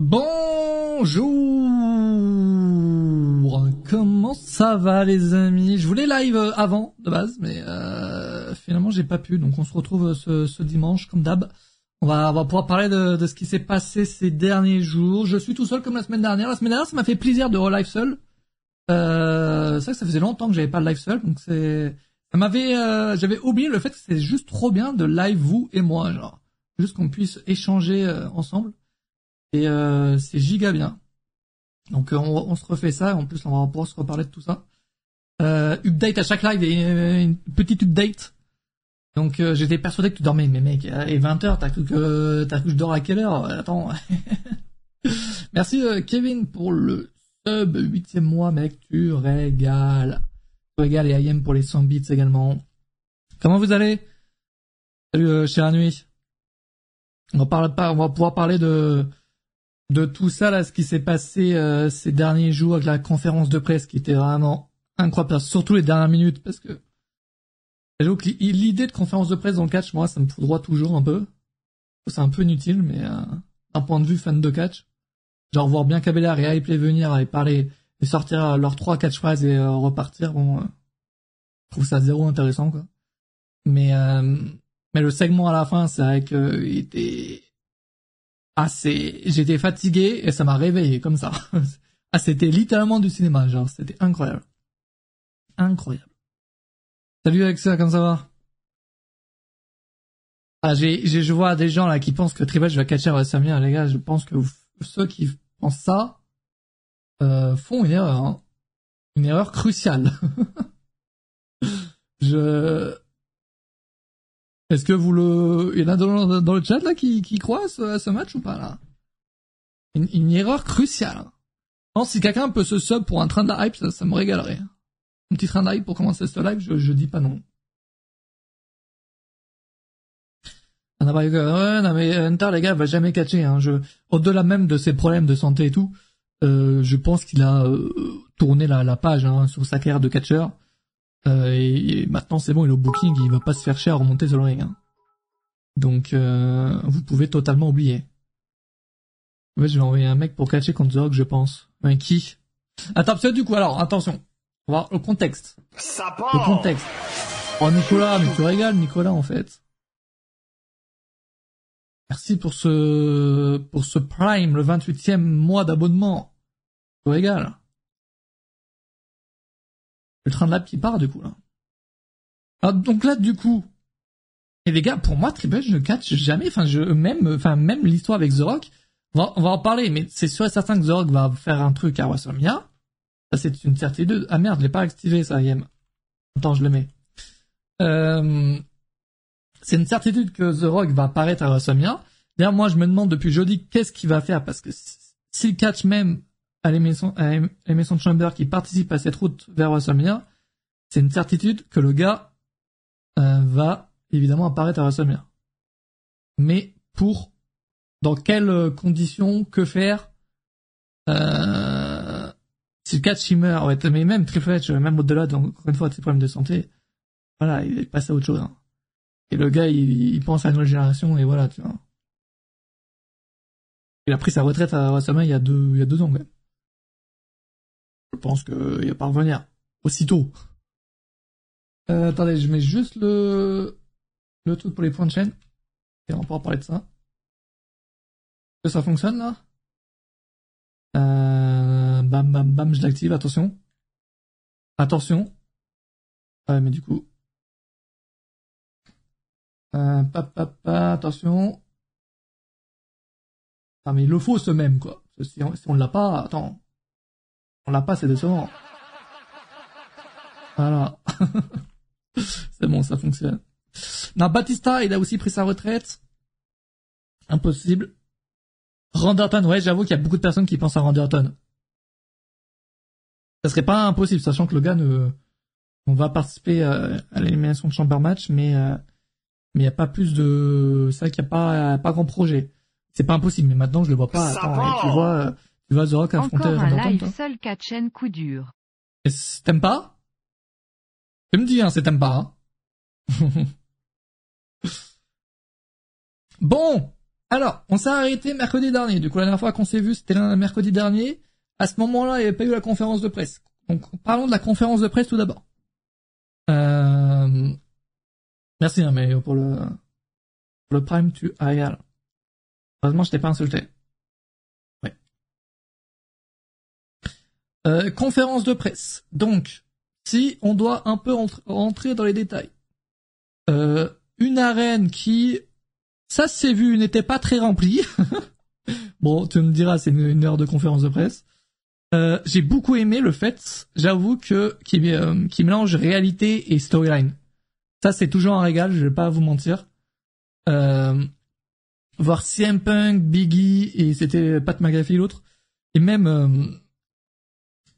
Bonjour Comment ça va les amis? Je voulais live euh, avant de base, mais euh, finalement j'ai pas pu, donc on se retrouve ce, ce dimanche comme d'hab. On va, on va pouvoir parler de, de ce qui s'est passé ces derniers jours. Je suis tout seul comme la semaine dernière. La semaine dernière, ça m'a fait plaisir de relive seul. Euh, c'est vrai que ça faisait longtemps que j'avais pas de live seul, donc c'est, ça m'avait, euh, j'avais oublié le fait que c'est juste trop bien de live vous et moi, genre, juste qu'on puisse échanger euh, ensemble. Et euh, c'est giga bien. Donc euh, on, on, se refait ça, en plus on va pouvoir se reparler de tout ça. Euh, update à chaque live et une petite update. Donc euh, j'étais persuadé que tu dormais, mais mec, et 20h, t'as cru que t'as cru que je dors à quelle heure? Attends. Merci Kevin pour le sub, huitième mois, mec, tu régales. Tu régales et IM pour les 100 bits également. Comment vous allez? Salut euh, chère nuit. On va, parler, on va pouvoir parler de de tout ça là, ce qui s'est passé euh, ces derniers jours avec la conférence de presse qui était vraiment incroyable, surtout les dernières minutes parce que que l'idée de conférence de presse dans le catch, moi, ça me fout droit toujours un peu. C'est un peu inutile, mais euh, d'un point de vue fan de catch, genre voir bien Cabellard et Hype venir et parler et sortir leurs trois catchphrases et euh, repartir, bon, euh, je trouve ça zéro intéressant quoi. Mais euh, mais le segment à la fin, c'est vrai que il était assez, j'étais fatigué et ça m'a réveillé comme ça. ah, c'était littéralement du cinéma, genre, c'était incroyable. Incroyable. Salut Alexa, comment ça va? Ah, j'ai, je vois des gens là qui pensent que Triple va catcher WrestleMania, les gars, je pense que ceux qui pensent ça euh, font une erreur, hein. une erreur cruciale. je est-ce que vous le, il y en a dans, le chat là qui, croient à ce, match ou pas là? Une, erreur cruciale. Non, si quelqu'un peut se sub pour un train de hype, ça, me régalerait. Un petit train de hype pour commencer ce live, je, je dis pas non. Ouais, non mais Hunter les gars va jamais catcher. Hein. Au-delà même de ses problèmes de santé et tout, euh, je pense qu'il a euh, tourné la, la page hein, sur sa carrière de catcheur. Euh, et, maintenant c'est bon, il est au booking, il va pas se faire chier à remonter sur le ring. Hein. Donc euh, vous pouvez totalement oublier. Ouais, je vais envoyer un mec pour catcher contre The je pense. Un qui? Attends, c'est du coup, alors, attention. On va voir le contexte. Ça contexte. Oh Nicolas, mais tu régales Nicolas en fait. Merci pour ce pour ce Prime, le 28e mois d'abonnement. Tu régales le train de lab qui part du coup là. Alors, donc là du coup, et les gars, pour moi Triple je ne catch jamais, enfin je même enfin même l'histoire avec The Rock, on va, on va en parler, mais c'est sûr et certain que The Rock va faire un truc à WrestleMania. Ça c'est une certitude. Ah merde, je l'ai pas activé ça, Yem. Attends, je le mets. Euh, c'est une certitude que The Rock va apparaître à WrestleMania. D'ailleurs, moi, je me demande depuis jeudi qu'est-ce qu'il va faire? Parce que s'il catch même à l'émission Chamber qui participe à cette route vers WrestleMania, c'est une certitude que le gars euh, va évidemment apparaître à WrestleMania. Mais pour dans quelles conditions, que faire euh, Si le catch il meurt, ouais, mais même Triple H, même au-delà, encore une fois, de ses problèmes de santé, voilà, il est passé à autre chose. Hein. Et le gars, il, il pense à une nouvelle génération, et voilà, tu vois. Il a pris sa retraite à WrestleMania il y a deux, il y a deux ans, quand. Je pense qu'il va pas revenir aussitôt. Euh, attendez, je mets juste le le truc pour les points de chaîne et on pourra parler de ça. Que ça fonctionne là? Euh, Bam bam bam, je l'active. Attention, attention. Ouais, mais du coup, euh, pa, attention. Ah mais il le faut ce même quoi. Si on, si on l'a pas, attends. On l'a pas, c'est décevant. Voilà. c'est bon, ça fonctionne. Non, Batista, il a aussi pris sa retraite. Impossible. Randerton, ouais, j'avoue qu'il y a beaucoup de personnes qui pensent à Randerton. Ça serait pas impossible, sachant que le gars ne, on va participer à, l'élimination de Chamber Match, mais euh, mais il y a pas plus de, c'est vrai qu'il y a pas pas grand projet. C'est pas impossible, mais maintenant je le vois pas. Attends, tu vois, euh, The Rock affronter Encore un live seul Katchen coup dur. T'aimes pas? Tu me dis, hein, c'est t'aimes pas. Hein bon, Alors, on s'est arrêté mercredi dernier. Du coup, la dernière fois qu'on s'est vu, c'était mercredi dernier. À ce moment-là, il n'y avait pas eu la conférence de presse. Donc, parlons de la conférence de presse tout d'abord. Euh... Merci, hein, mais pour le, pour le prime, tu as Heureusement, je t'ai pas insulté. Euh, conférence de presse. Donc, si on doit un peu rentrer dans les détails. Euh, une arène qui, ça s'est vu, n'était pas très remplie. bon, tu me diras, c'est une, heure de conférence de presse. Euh, j'ai beaucoup aimé le fait, j'avoue que qui, euh, qui mélange réalité et storyline. Ça, c'est toujours un régal, je vais pas vous mentir. Euh, voir CM Punk, Biggie et c'était Pat McAfee l'autre, et même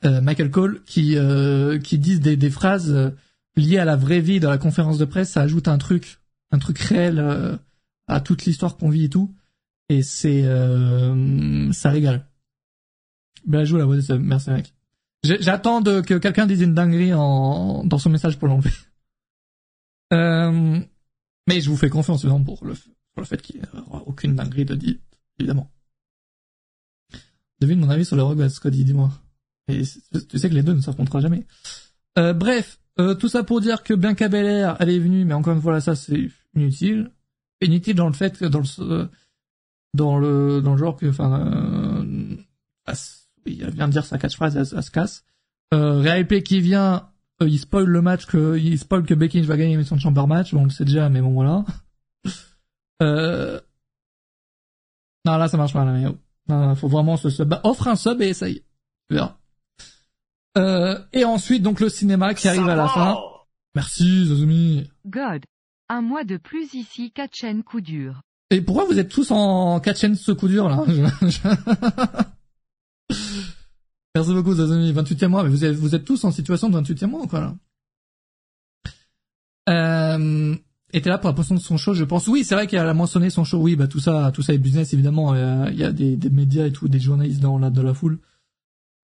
euh, euh, Michael Cole qui euh, qui disent des, des phrases liées à la vraie vie dans la conférence de presse, ça ajoute un truc, un truc réel à toute l'histoire qu'on vit et tout, et c'est ça régale. Ben joue la voix merci mec. J'attends que quelqu'un dise une dinguerie en, dans son message pour l'enlever. Euh, mais je vous fais confiance pour le, pour le fait qu'il n'y aura aucune dinguerie de dit, évidemment. Devine mon avis sur le Rogue Cody, dis-moi. Et tu sais que les deux ne s'affronteront jamais. Euh, bref, euh, tout ça pour dire que Bianca Belair, elle est venue, mais encore une fois là, ça c'est inutile. Inutile dans le fait que dans le dans le dans le genre que, enfin, euh, il vient de dire sa catchphrase, elle, elle se casse. Euh, qui vient, euh, il spoil le match que il spoil que Becky va gagner son chamber match, bon on le sait déjà, mais bon voilà. Euh... Non, là, ça marche pas, là, mais non, faut vraiment se sub. Offre un sub et essaye. Tu verras. Euh, et ensuite, donc, le cinéma qui arrive à la fin. Merci, Zazumi. God. Un mois de plus ici, Katchen coup dur. Et pourquoi vous êtes tous en Katchen ce coup dur, là? Merci beaucoup, Zazumi. 28e mois, mais vous êtes, vous êtes tous en situation de 28e mois, quoi, là. Euh, était là pour la promotion de son show, je pense. Oui, c'est vrai qu'elle a mentionné son show. Oui, bah tout ça, tout ça est business évidemment. Il y a des, des médias et tout, des journalistes dans la de la foule.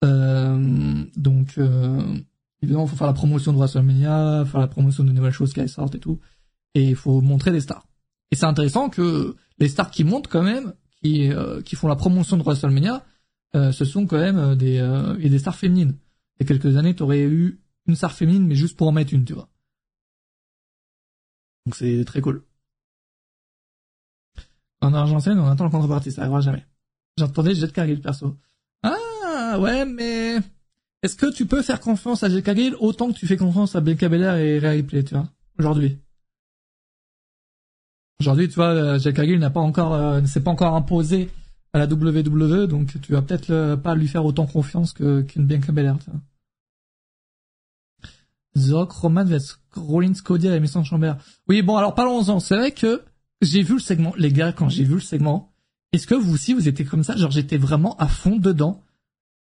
Euh, donc euh, évidemment, faut faire la promotion de WrestleMania, faire la promotion de nouvelles choses qui sortent et tout, et il faut montrer des stars. Et c'est intéressant que les stars qui montent quand même, qui euh, qui font la promotion de WrestleMania, euh, ce sont quand même euh, des et des stars féminines. Il y a quelques années, tu aurais eu une star féminine, mais juste pour en mettre une, tu vois. Donc c'est très cool. En Argentine, on attend la contrepartie, ça arrivera jamais. J'entendais Jet Cargill perso. Ouais, mais est-ce que tu peux faire confiance à Jet Cargill autant que tu fais confiance à Bianca Belair et Rhea Ripley, tu vois, aujourd'hui? Aujourd'hui, tu vois, Jet Cargill n'a pas encore, euh, ne s'est pas encore imposé à la WWE, donc tu vas peut-être pas lui faire autant confiance que qu'une Bianca Belair, tu vois. The Roman vs Rollins, Cody à la mission Chambert. Oui, bon, alors parlons-en. C'est vrai que j'ai vu le segment, les gars, quand j'ai vu le segment, est-ce que vous aussi vous étiez comme ça? Genre j'étais vraiment à fond dedans.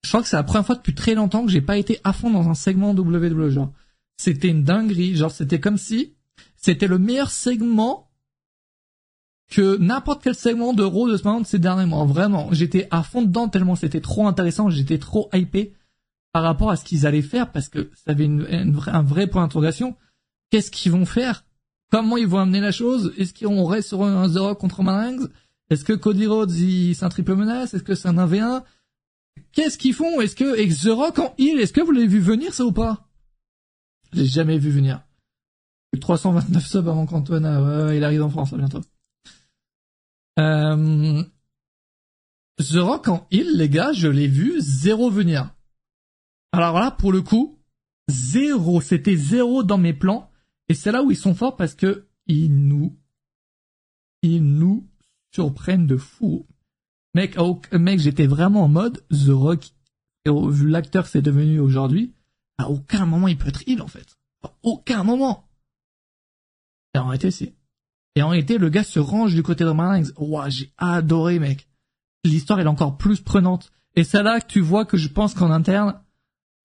Je crois que c'est la première fois depuis très longtemps que j'ai pas été à fond dans un segment WWE. Genre, c'était une dinguerie. Genre, c'était comme si c'était le meilleur segment que n'importe quel segment de Raw de ce moment de ces derniers mois. Vraiment, j'étais à fond dedans tellement c'était trop intéressant. J'étais trop hypé par rapport à ce qu'ils allaient faire parce que ça avait un vrai point d'interrogation. Qu'est-ce qu'ils vont faire? Comment ils vont amener la chose? Est-ce qu'on reste sur un The Rock contre Roman Est-ce que Cody Rhodes, c'est un triple menace? Est-ce que c'est un 1v1 Qu'est-ce qu'ils font? Est-ce que et The Rock en heal Est-ce que vous l'avez vu venir ça ou pas? Je l'ai jamais vu venir. 329 subs avant qu'Antoine ouais, il arrive en France bientôt. Euh... The Rock en heal, les gars, je l'ai vu zéro venir. Alors là, pour le coup, zéro, c'était zéro dans mes plans. Et c'est là où ils sont forts parce que ils nous, ils nous surprennent de fou. Mec, mec, j'étais vraiment en mode The Rock, vu l'acteur c'est devenu aujourd'hui, à aucun moment il peut être il en fait. À aucun moment. Et en réalité, c'est. Et en réalité, le gars se range du côté de Roman Ouah, j'ai adoré, mec. L'histoire est encore plus prenante. Et c'est là tu vois que je pense qu'en interne,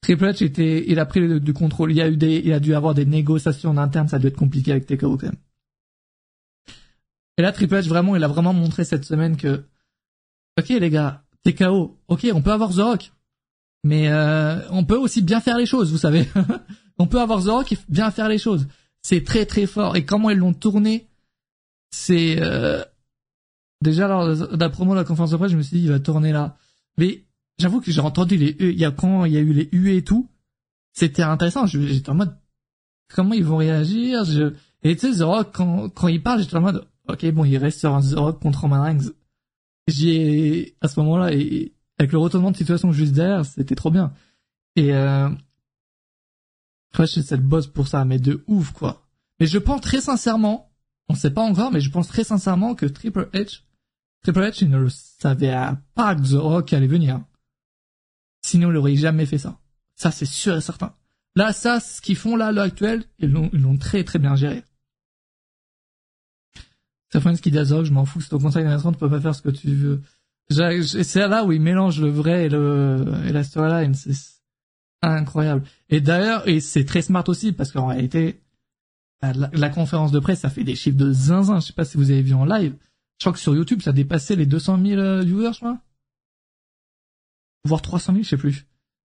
Triple H était, il a pris du contrôle. Il a eu des, il a dû avoir des négociations en interne. Ça a dû être compliqué avec TKO quand même. Et là, Triple H vraiment, il a vraiment montré cette semaine que, ok les gars, TKO, ok, on peut avoir Rock, mais euh, on peut aussi bien faire les choses, vous savez. on peut avoir Rock et bien faire les choses. C'est très très fort. Et comment ils l'ont tourné, c'est, euh, déjà lors de la promo de la conférence de presse, je me suis dit il va tourner là. Mais j'avoue que j'ai entendu les il y a quand il y a eu les UE et tout, c'était intéressant. J'étais en mode comment ils vont réagir? Je... Et tu sais Rock quand quand il parle, j'étais en mode ok bon il reste sur un contre Roman. J'ai à ce moment-là et avec le retournement de situation juste derrière, c'était trop bien. Et euh, sais cette boss pour ça, mais de ouf quoi. Mais je pense très sincèrement, on sait pas encore, mais je pense très sincèrement que Triple H, Triple H, il ne savait pas que The Rock allait venir. Sinon, il aurait jamais fait ça. Ça, c'est sûr et certain. Là, ça, ce qu'ils font là, à l'heure actuelle, ils l'ont très très bien géré. C'est ce qui The Rock, je m'en fous, c'est au conseil d'administration, tu peux pas faire ce que tu veux. C'est là où il mélange le vrai et le, et la storyline, c'est incroyable. Et d'ailleurs, et c'est très smart aussi, parce qu'en réalité, la, conférence de presse, ça fait des chiffres de zinzin. Je sais pas si vous avez vu en live. Je crois que sur YouTube, ça a dépassé les 200 000 euh, viewers, je crois. Voire 300 000, je sais plus.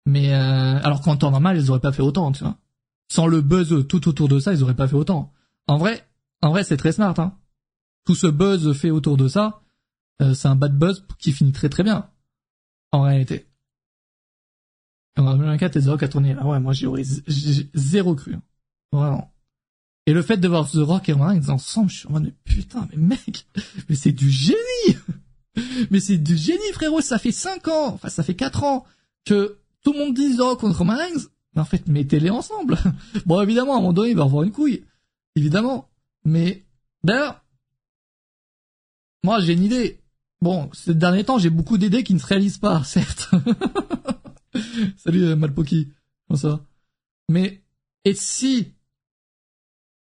Mais euh, alors qu'en temps normal, ils auraient pas fait autant, tu vois. Sans le buzz tout autour de ça, ils auraient pas fait autant. En vrai, en vrai, c'est très smart. Hein. Tout ce buzz fait autour de ça, euh, c'est un bad buzz qui finit très très bien. En réalité. En 2024, les 0 a tourné. Ah ouais, moi j'aurais zéro cru. Hein. Vraiment. Et le fait de voir The Rock et Roman ensemble, je suis en mode, putain, mais mec, mais c'est du génie! mais c'est du génie, frérot, ça fait 5 ans, enfin, ça fait 4 ans que tout le monde dit The Rock contre Roman. Mais en fait, mettez-les ensemble. bon, évidemment, à un moment donné, il va avoir une couille. Évidemment. Mais, d'ailleurs, moi, j'ai une idée. Bon, ces derniers temps, j'ai beaucoup d'idées qui ne se réalisent pas, certes. Salut, euh, Malpoki. Comment ça? Mais, et si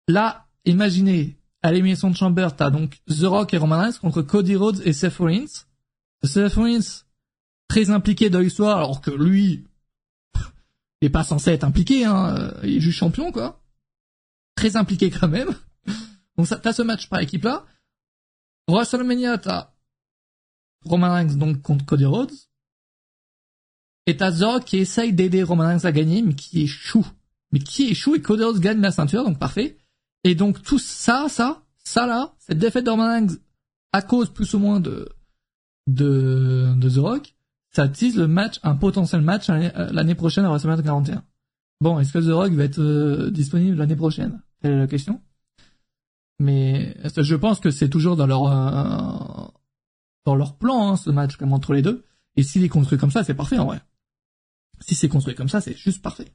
Là, imaginez, à l'émission de Chamber, t'as donc The Rock et Roman Reigns contre Cody Rhodes et Seth Rollins. Seth Rollins, très impliqué dans l'histoire, alors que lui, il est pas censé être impliqué, hein, il est juste champion, quoi. Très impliqué quand même. Donc ça, t'as ce match par équipe là. WrestleMania, t'as Roman Reigns donc contre Cody Rhodes. Et t'as Rock qui essaye d'aider Roman Reigns à gagner, mais qui échoue. Mais qui échoue et Cody Rhodes gagne la ceinture, donc parfait. Et donc tout ça, ça, ça là, cette défaite de Roman à cause plus ou moins de de, de The Rock, ça tease le match, un potentiel match l'année prochaine à WrestleMania 41. Bon, est-ce que The Rock va être euh, disponible l'année prochaine? Telle est la question? Mais je pense que c'est toujours dans leur euh, dans leur plan hein, ce match comme entre les deux. Et s'il est construit comme ça, c'est parfait en vrai. Si c'est construit comme ça, c'est juste parfait.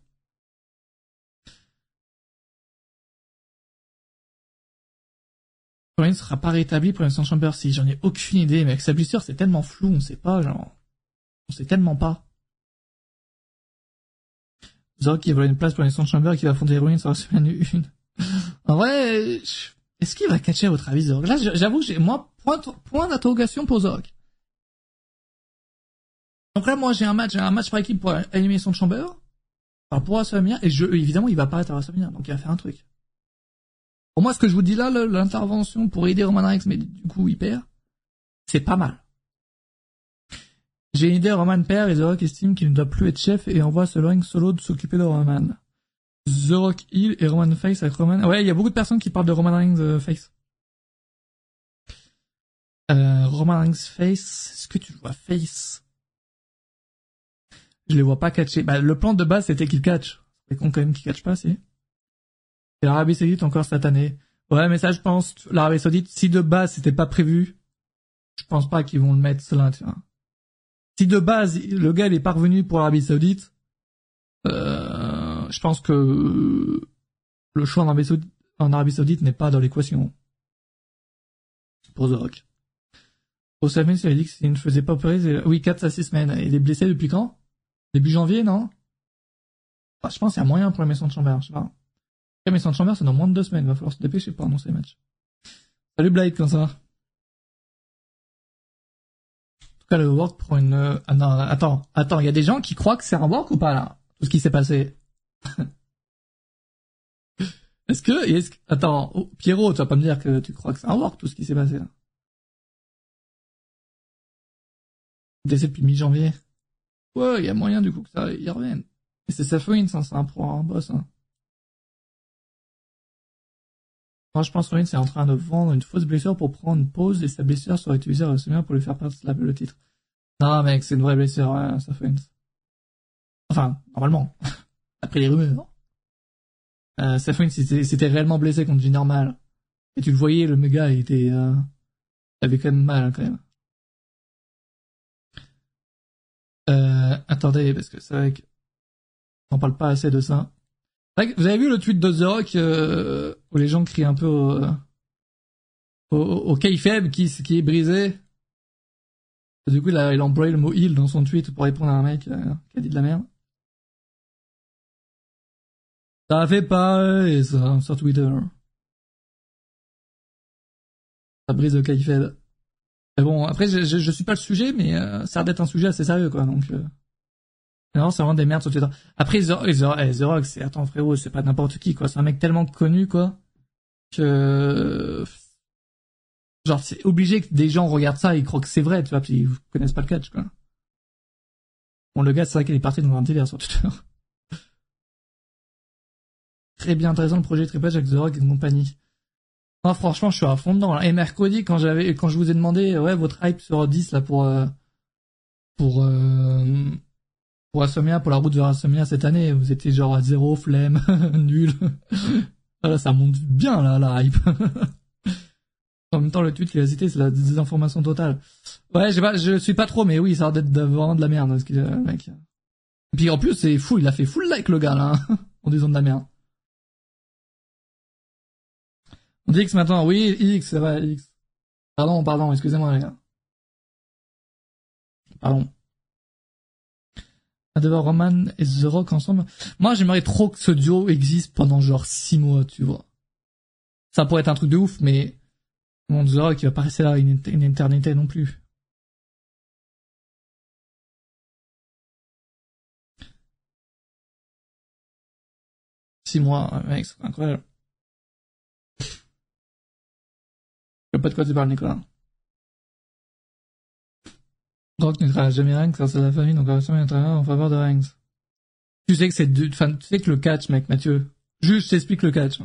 ne sera pas rétabli pour l'instant Chamber si j'en ai aucune idée, mais avec sa blessure c'est tellement flou, on sait pas, genre, on sait tellement pas. Zork qui a une place pour l'instant Chamber qui va fonder sur la semaine 1. en vrai, est-ce qu'il va catcher votre avis Zork Là j'avoue j'ai, moi, point, point d'interrogation pour Zork. Donc là moi j'ai un match, un match par équipe pour l'élimination de Chamber, enfin pour WrestleMania, et je, évidemment il va apparaître à WrestleMania, donc il va faire un truc. Pour moi, ce que je vous dis là, l'intervention pour aider Roman Reigns, mais du coup, il perd, c'est pas mal. J'ai une idée, Roman perd et The Rock estime qu'il ne doit plus être chef et envoie ce ring solo de s'occuper de Roman. The Rock Hill et Roman Face avec Roman. Ouais, il y a beaucoup de personnes qui parlent de Roman Reigns euh, Face. Euh, Roman Reigns Face, est-ce que tu vois Face? Je les vois pas catcher. Bah, le plan de base c'était qu'il catch. C'est con quand même qu'il catch pas, c'est. Et l'Arabie Saoudite encore cette année. Ouais, mais ça, je pense, l'Arabie Saoudite, si de base c'était pas prévu, je pense pas qu'ils vont le mettre cela, tu vois. Si de base, le gars, il est parvenu pour l'Arabie Saoudite, euh, je pense que le choix en Arabie Saoudite, n'est pas dans l'équation. Pour The Rock. Au il a dit qu'il ne faisait pas opérer, oui, 4 à 6 semaines. Il est blessé depuis quand? Début janvier, non? je pense qu'il y a moyen pour la maison de Chambert, je sais pas. Mais sans Chamber, c'est dans moins de deux semaines. Il va falloir se dépêcher pour annoncer les matchs. Salut Blade, comment ça va? En tout cas, le work prend une... Ah non, attends, attends, il y a des gens qui croient que c'est un work ou pas, là? Tout ce qui s'est passé. est-ce que... Attends, oh, Pierrot, tu vas pas me dire que tu crois que c'est un work, tout ce qui s'est passé, là Décès depuis mi-janvier. Ouais, il y a moyen, du coup, que ça y revienne. Et c'est Rollins, hein, c'est un pro, un boss, hein. Moi, je pense que c'est en train de vendre une fausse blessure pour prendre une pause et sa blessure sera utilisée à WrestleMania pour lui faire perdre le titre. Non, mec, c'est une vraie blessure, hein. Enfin, normalement. Après les rumeurs. Euh, Seth c'était réellement blessé contre Jinder normal. Et tu le voyais, le méga, il était, euh, il avait quand même mal, quand même. Euh, attendez, parce que c'est vrai qu'on parle pas assez de ça. Vous avez vu le tweet de The Rock euh, où les gens crient un peu au, au, au qui, qui est brisé Du coup, il a, il a le mot heal dans son tweet pour répondre à un mec euh, qui a dit de la merde. Ça fait pas et ça sur Twitter. Ça brise le K-Fed. Mais bon, après, je, je, suis pas le sujet, mais euh, ça a d'être un sujet assez sérieux, quoi. Donc, euh... non, c'est vraiment des merdes sur Twitter. Après, The, The, Rock, c'est attends frérot, c'est pas n'importe qui, quoi. C'est un mec tellement connu, quoi, que genre c'est obligé que des gens regardent ça et croient que c'est vrai, tu vois, puis ils connaissent pas le catch, quoi. Bon, le gars, c'est vrai qu'il est parti dans un délire sur Twitter. Très bien intéressant le projet H avec The Rock et compagnie. Non, franchement, je suis à fond dedans. Et mercredi, quand j'avais, quand je vous ai demandé, ouais, votre hype sur 10 là pour euh, pour euh, pour Asomia, pour la route vers Asomia cette année, vous étiez genre à zéro, flemme, nul. voilà, ça monte bien là, la hype. en même temps, le tweet qu'il a cité, c'est la désinformation totale. Ouais, je pas, je suis pas trop, mais oui, ça a l'air d'être vraiment de la merde, ce qu'il, mec. Et puis en plus, c'est fou, il a fait full like le gars là, hein, en disant de la merde. On dit X maintenant, oui, X, c'est vrai, X. Pardon, pardon, excusez-moi les gars. Pardon. Devoir Roman et The Rock ensemble. Moi, j'aimerais trop que ce duo existe pendant genre 6 mois, tu vois. Ça pourrait être un truc de ouf, mais mon The Rock, il va pas rester là une, une éternité non plus. Six mois, mec, c'est incroyable. Quoi tu parles, Nicolas. Rock ne travaille jamais Reigns car c'est la famille, donc jamais un travail en faveur de Reigns. Tu sais que c'est du, enfin, tu sais que le catch, mec, Mathieu. Juste, t'explique le catch.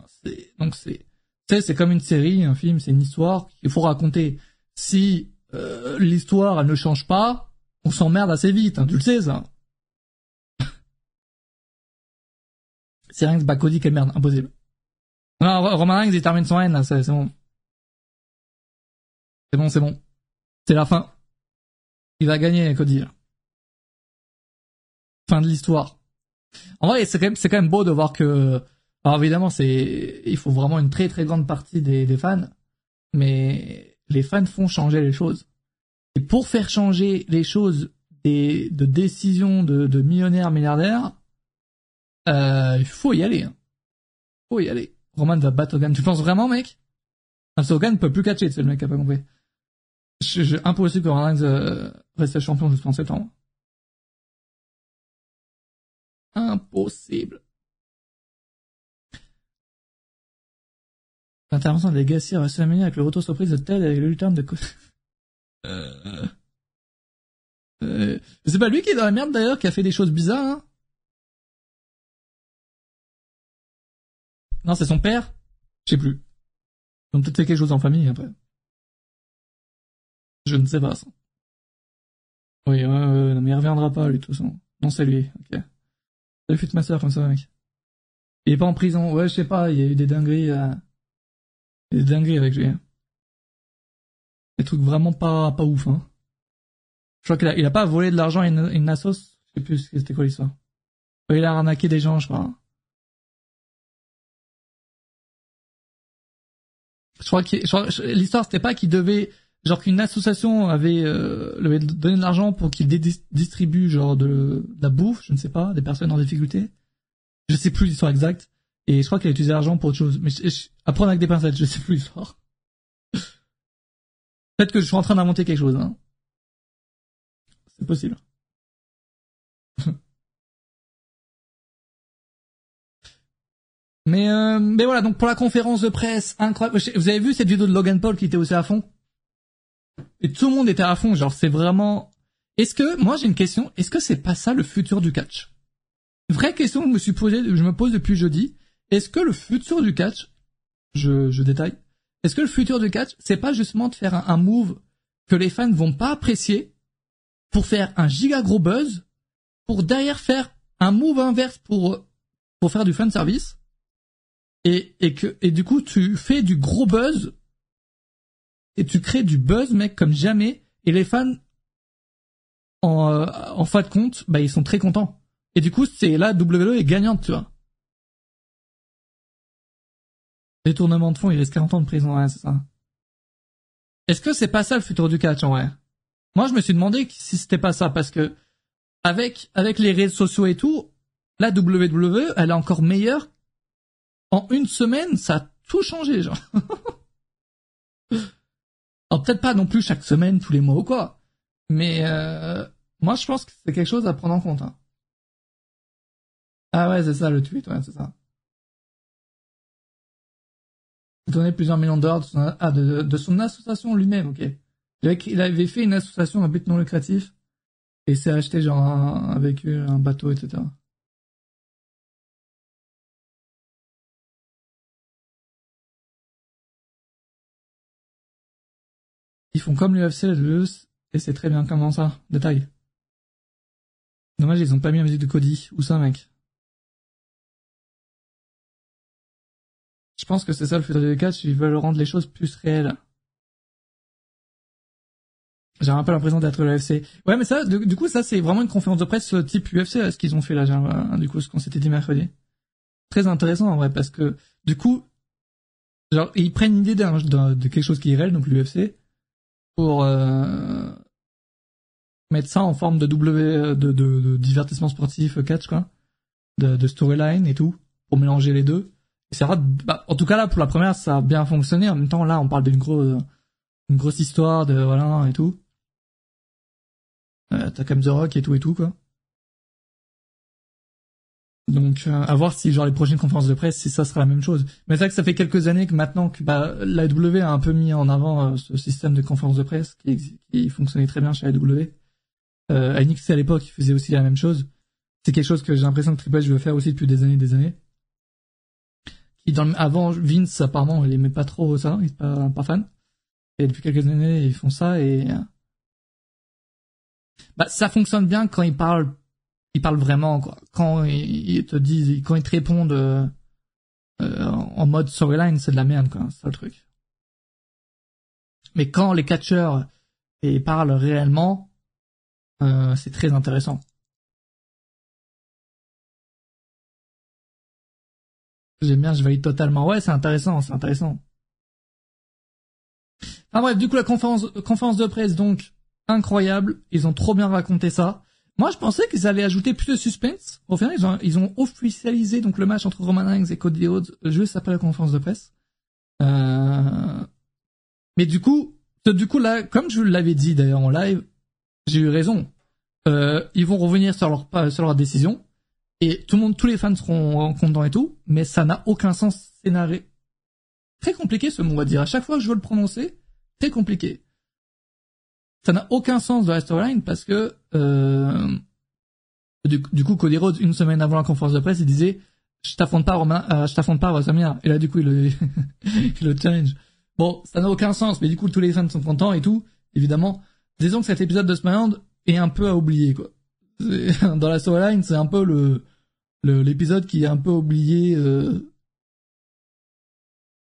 Donc c'est, tu sais, c'est comme une série, un film, c'est une histoire qu'il faut raconter. Si, euh, l'histoire, elle ne change pas, on s'emmerde assez vite, hein, tu le sais, ça. c'est bah, Cody, quelle merde, impossible. Non, Roman Reigns, il termine son haine, là, c'est bon. C'est bon, c'est bon. C'est la fin. Il va gagner, Cody. Fin de l'histoire. En vrai, c'est quand même, c'est quand même beau de voir que, alors évidemment, c'est, il faut vraiment une très très grande partie des, des fans, mais les fans font changer les choses. Et pour faire changer les choses des, de décisions de, de millionnaires, milliardaires, euh, il faut y aller. Hein. Faut y aller. Roman va battre Hogan. Tu penses vraiment, mec? Hogan ne peut plus catcher, c'est le mec qui a pas compris. Je, impossible que Rollins euh, reste champion jusqu'en septembre. Impossible. L'intervention de Legacy à WrestleMania avec le retour surprise de Ted avec le lutteur de... euh... euh... C'est pas lui qui est dans la merde d'ailleurs, qui a fait des choses bizarres, hein Non, c'est son père Je sais plus. Ils ont peut-être fait quelque chose en famille après. Je ne sais pas ça. Oui, non, mais il reviendra pas, lui, de toute façon. Non, c'est lui, ok. T'as fait ma soeur comme ça, mec. Il est pas en prison, ouais, je sais pas, il y a eu des dingueries, euh... des dingueries avec lui. Des trucs vraiment pas, pas ouf, hein. Je crois qu'il a, il a pas volé de l'argent à une, une assos, je sais plus c'était quoi l'histoire. Il a arnaqué des gens, je crois. Je crois que l'histoire c'était pas qu'il devait genre qu'une association avait, euh, donné de l'argent pour qu'il distribue genre de, la bouffe, je ne sais pas, des personnes en difficulté. Je sais plus l'histoire exacte. Et je crois qu'il a utilisé l'argent pour autre chose. Mais je, apprendre avec des pincettes, je sais plus l'histoire. Peut-être que je suis en train d'inventer quelque chose. Hein. C'est possible. mais euh, mais voilà donc pour la conférence de presse incroyable. Vous avez vu cette vidéo de Logan Paul qui était aussi à fond? Et tout le monde était à fond, genre c'est vraiment... Est-ce que, moi j'ai une question, est-ce que c'est pas ça le futur du catch? Vraie question que je me suis posée, je me pose depuis jeudi, est-ce que le futur du catch, je, détaille. Est-ce que le futur du catch, c'est pas justement de faire un, un move que les fans vont pas apprécier pour faire un giga gros buzz, pour derrière faire un move inverse pour pour faire du fan service et et que et du coup tu fais du gros buzz et tu crées du buzz mec comme jamais. Et les fans en euh, en fin de compte bah ils sont très contents. Et du coup c'est là WWE est gagnante tu vois. Détournement de fonds il risque 40 ans de prison c'est ça. Est-ce que c'est pas ça le futur du catch en vrai? Moi je me suis demandé si c'était pas ça parce que avec avec les réseaux sociaux et tout la WWE elle est encore meilleure. En une semaine ça a tout changé genre Alors peut-être pas non plus chaque semaine, tous les mois ou quoi. Mais euh, moi je pense que c'est quelque chose à prendre en compte. Hein. Ah ouais, c'est ça le tweet, ouais, c'est ça. Donner plusieurs millions d'ordres ah, de, de, son association lui-même, ok. Il avait fait une association à but non lucratif et s'est acheté genre un, un véhicule, un bateau, etc. Ils font comme l'UFC, le et c'est très bien. Comment ça Détail. Dommage, ils ont pas mis la musique de Cody. Où ça, mec? Je pense que c'est ça le futur du catch, ils veulent rendre les choses plus réelles. J'ai un peu l'impression d'être l'UFC. Ouais, mais ça, du, coup, ça, c'est vraiment une conférence de presse type UFC, ce qu'ils ont fait là, du coup, ce qu'on s'était dit mercredi. Très intéressant, en vrai, parce que, du coup, genre, ils prennent une idée de quelque chose qui est réel, donc l'UFC, pour euh, mettre ça en forme de W de, de, de divertissement sportif euh, catch quoi, de, de storyline et tout, pour mélanger les deux. Et c'est bah, en tout cas là pour la première ça a bien fonctionné. En même temps là on parle d'une grosse une grosse histoire de voilà et tout. Euh, T'as comme The Rock et tout et tout quoi. Donc euh, à voir si genre les prochaines conférences de presse si ça sera la même chose. Mais c'est vrai que ça fait quelques années que maintenant que bah, la W a un peu mis en avant euh, ce système de conférences de presse qui, qui fonctionnait très bien chez la W. Euh, NXT à l'époque, il faisait aussi la même chose. C'est quelque chose que j'ai l'impression que Triple H veut faire aussi depuis des années et des années. Qui dans avant Vince apparemment il aimait pas trop ça, il est pas fan. Et depuis quelques années ils font ça et bah ça fonctionne bien quand ils parlent ils parlent vraiment. Quand ils te disent, quand ils te répondent euh, euh, en mode storyline, c'est de la merde quoi, c'est le truc. Mais quand les catcheurs et parlent réellement, euh, c'est très intéressant. J'aime bien, je valide totalement. Ouais, c'est intéressant, c'est intéressant. Ah bref, du coup la conférence conférence de presse donc incroyable, ils ont trop bien raconté ça. Moi, je pensais qu'ils allaient ajouter plus de suspense. Au final, ils ont, ils ont officialisé donc le match entre Roman Reigns et Cody Rhodes juste après la conférence de presse. Euh... Mais du coup, du coup là, comme je l'avais dit d'ailleurs en live, j'ai eu raison. Euh, ils vont revenir sur leur sur leur décision et tout le monde, tous les fans seront contents et tout, mais ça n'a aucun sens scénario. Très compliqué ce mot, va dire. À chaque fois que je veux le prononcer, très compliqué ça n'a aucun sens de la storyline parce que euh, du, du, coup Cody Rhodes une semaine avant la conférence de presse il disait je t'affronte pas Romain euh, je t'affronte pas Samir et là du coup il le, il le challenge. Bon ça n'a aucun sens mais du coup tous les fans sont contents et tout. Évidemment disons que cet épisode de SmackDown est un peu à oublier quoi. Dans la storyline c'est un peu le l'épisode qui est un peu oublié euh,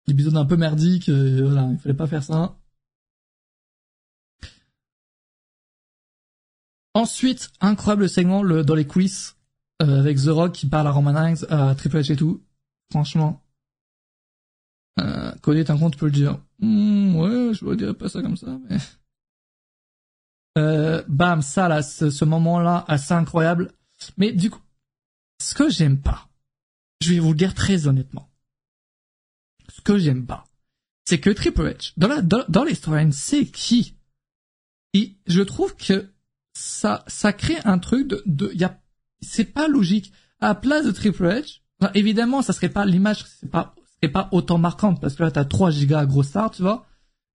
l'épisode un peu merdique euh, voilà il fallait pas faire ça Ensuite, incroyable segment le, dans les coulisses euh, avec The Rock qui parle à Roman Reigns, à Triple H et tout. Franchement, euh, est un compte, tu peux le dire. Hmm, ouais, je ne dirais pas ça comme ça, mais... Euh, bam, ça là, ce, ce moment-là, assez incroyable. Mais du coup, ce que j'aime pas, je vais vous le dire très honnêtement. Ce que j'aime pas, c'est que Triple H, dans la, dans, dans les storylines, c'est qui? Je trouve que ça, ça crée un truc de, de y a, c'est pas logique. À la place de Triple H, évidemment, ça serait pas, l'image c'est pas, c'est pas autant marquante parce que là, t'as 3 gigas gros stars, tu vois.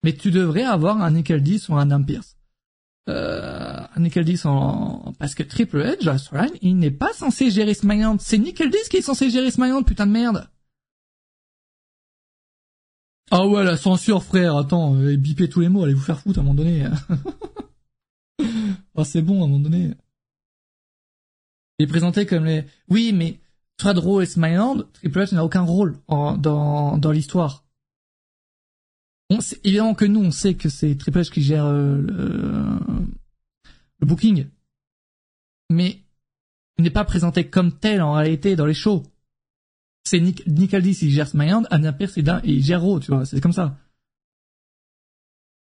Mais tu devrais avoir un Nickel 10 ou un Adam Pierce. Euh, un Nickel 10 en, parce que Triple H, il n'est pas censé gérer SmackDown. C'est Nickel 10 qui est censé gérer SmackDown, putain de merde. Ah ouais, la censure, frère, attends, euh, bipez tous les mots, allez vous faire foutre à un moment donné. oh, c'est bon, à un moment donné. Il est présenté comme les... Oui, mais Raw et SmackDown, Triple H n'a aucun rôle en- dans, dans l'histoire. On sait- évidemment que nous, on sait que c'est Triple H qui gère euh, le, le booking. Mais il n'est pas présenté comme tel en réalité dans les shows. C'est Nick, Nick Aldis, il gère SmackDown, Anya Pierce, il, il gère Raw, tu vois, c'est comme ça.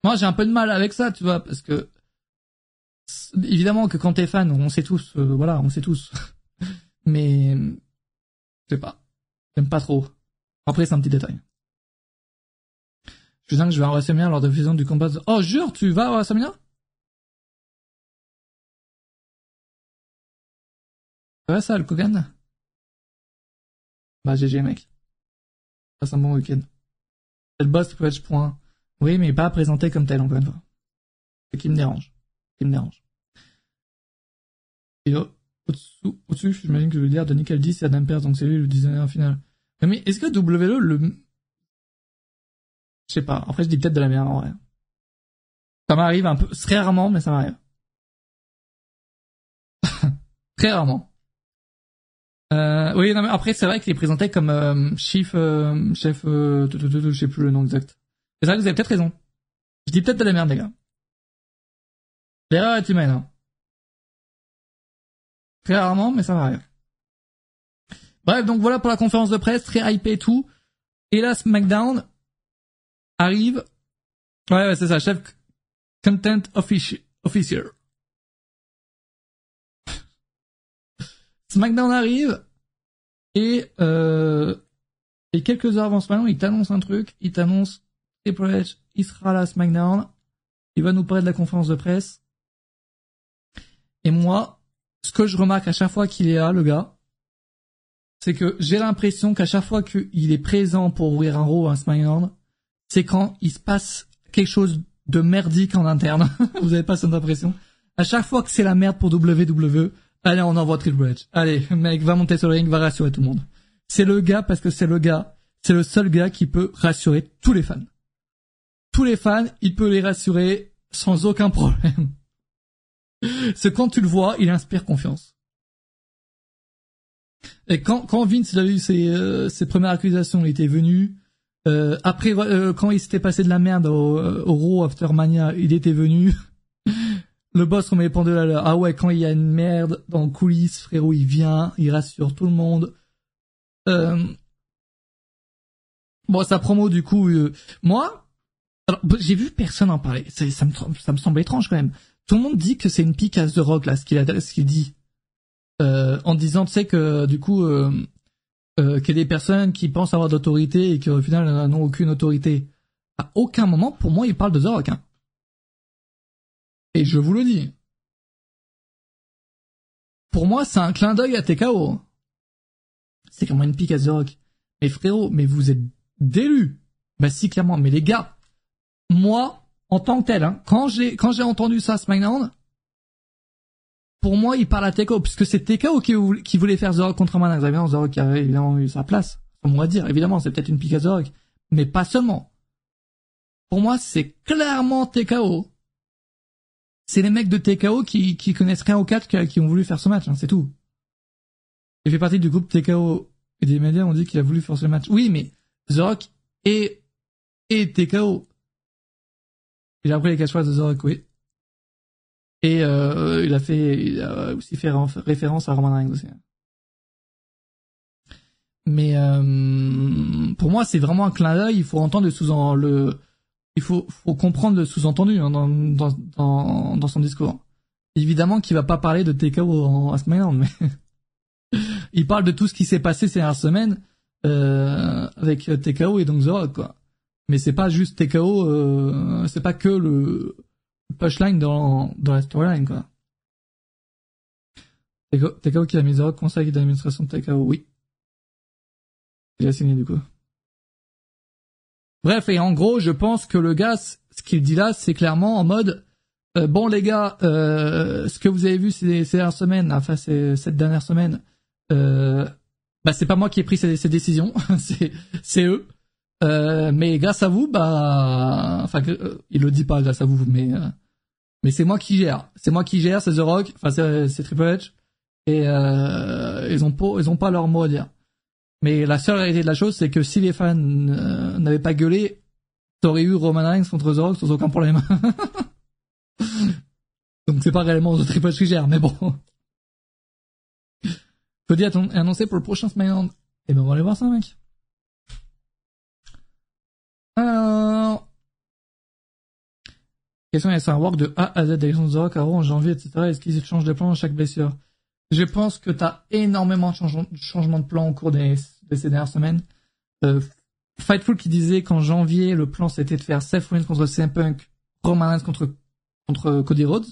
Moi, j'ai un peu de mal avec ça, tu vois, parce que évidemment que quand t'es fan, on sait tous, euh, voilà, on sait tous. Mais je sais pas, j'aime pas trop. Après, c'est un petit détail. Je sens que je vais à WrestleMania lors de la diffusion du combat. Oh, jure, tu vas à WrestleMania Ça va ça, le Kogan? Bah, GG, mec. Passe un bon week-end. Le boss, Twitch, point. Oui, mais pas présenté comme tel, encore une fois. Ce qui me dérange. Ce qui me dérange. Et au-dessus, j'imagine que je veux dire de Nick Aldis et Adam Pearce, donc c'est lui le designer final. Mais, est-ce que WWE le... Je sais pas. Après, je dis peut-être de la merde, en vrai. Ça m'arrive un peu, très rarement, mais ça m'arrive. très rarement. Euh, oui, non, mais après, c'est vrai qu'il est présenté comme euh, chief, euh, chef, je sais plus le nom exact. C'est vrai que vous avez peut-être raison. Je dis peut-être de la merde, les gars. L'erreur est humaine. Hein. Très rarement, mais ça m'arrive. Bref, donc voilà pour la conférence de presse, très hypé et tout. Et là, SmackDown arrive. Ouais, ouais c'est ça, chef content offici- officer. SmackDown arrive et euh, et quelques heures avant SmackDown, il t'annonce un truc, il t'annonce Triple H, il sera là SmackDown, il va nous parler de la conférence de presse. Et moi, ce que je remarque à chaque fois qu'il est là, le gars, c'est que j'ai l'impression qu'à chaque fois qu'il est présent pour ouvrir un Raw, un SmackDown, c'est quand il se passe quelque chose de merdique en interne. Vous avez pas cette impression? À chaque fois que c'est la merde pour WWE, allez, on envoie Triple H. Allez, mec, va monter sur le ring, va rassurer tout le monde. C'est le gars parce que c'est le gars, c'est le seul gars qui peut rassurer tous les fans. Tous les fans, il peut les rassurer sans aucun problème. C'est quand tu le vois, il inspire confiance. Et quand, quand Vince a eu ses, euh, ses premières accusations, il était venu. Euh, après, euh, quand il s'était passé de la merde au, au Raw After Mania, il était venu. Le boss remet les pendules à l'heure. Ah ouais, quand il y a une merde dans le coulisses, frérot, il vient, il rassure tout le monde. Bon, sa promo, du coup, moi, j'ai vu personne en parler. Ça me semble étrange quand même. Tout le monde dit que c'est une pique à The Rock, là, ce qu'il ce qu'il dit. Euh, en disant, tu sais, que, du coup, euh, euh, qu'il y a des personnes qui pensent avoir d'autorité et qui, au final, n'ont aucune autorité. À aucun moment, pour moi, il parle de The Rock, hein. Et je vous le dis. Pour moi, c'est un clin d'œil à TKO. C'est comme une pique à The Rock. Mais frérot, mais vous êtes d'élus. Bah si, clairement. Mais les gars, moi, en tant que tel, hein, quand j'ai quand j'ai entendu ça SmackDown, pour moi, il parle à TKO, puisque c'est TKO qui, voulait- faire The Rock contre Manin. Évidemment, The Rock a évidemment eu sa place. On va dire, évidemment, c'est peut-être une pique à The Rock. Mais pas seulement. Pour moi, c'est clairement TKO. C'est les mecs de TKO qui, qui connaissent rien au 4 qui, qui ont voulu faire ce match, hein, c'est tout. Il fait partie du groupe TKO. Et des médias ont dit qu'il a voulu faire ce match. Oui, mais The Rock et, et TKO. Il a pris les catchphrases de oui. Et euh, il a fait, il a aussi fait ré- référence à Roman aussi. Mais euh, pour moi, c'est vraiment un clin d'œil. Il faut entendre le sous le, il faut, comprendre le sous-entendu hein, dans, dans, son discours. Évidemment qu'il va pas parler de TKO en, à mais il parle de tout ce qui s'est passé ces dernières semaines euh, avec TKO et donc The Rock, quoi. Mais c'est pas juste TKO, euh, c'est pas que le punchline dans, dans la storyline, quoi. TKO, TKO qui a mis Rock conseil d'administration de TKO, oui. Il a signé du coup. Bref, et en gros, je pense que le gars, ce qu'il dit là, c'est clairement en mode, euh, bon les gars, euh, ce que vous avez vu ces, dernières semaines, enfin ces, cette dernière semaine, euh, bah c'est pas moi qui ai pris ces, ces décisions, c'est eux. Euh, mais grâce à vous, bah, enfin, euh, il le dit pas grâce à vous, mais euh, mais c'est moi qui gère. C'est moi qui gère, c'est The Rock, enfin c'est, Triple H, et ils ont pas, ils ont pas leur mot à dire. Mais la seule réalité de la chose, c'est que si les fans n'avaient pas gueulé, t'aurais eu Roman Reigns contre The Rock sans aucun problème. Donc c'est pas réellement The Triple H qui gère, mais bon. Cody a annoncé pour le prochain SmackDown. Et ben on va aller voir ça, mec. Alors... Question, est-ce un work de A à Z Rock à Raw en janvier, etc. Est-ce qu'ils changent de plan à chaque blessure? Je pense que t'as énormément de changements de plan au cours de ces dernières semaines. Euh, Fightful qui disait qu'en janvier, le plan c'était de faire Seth Rollins contre CM Punk, Roman Reigns contre, contre Cody Rhodes.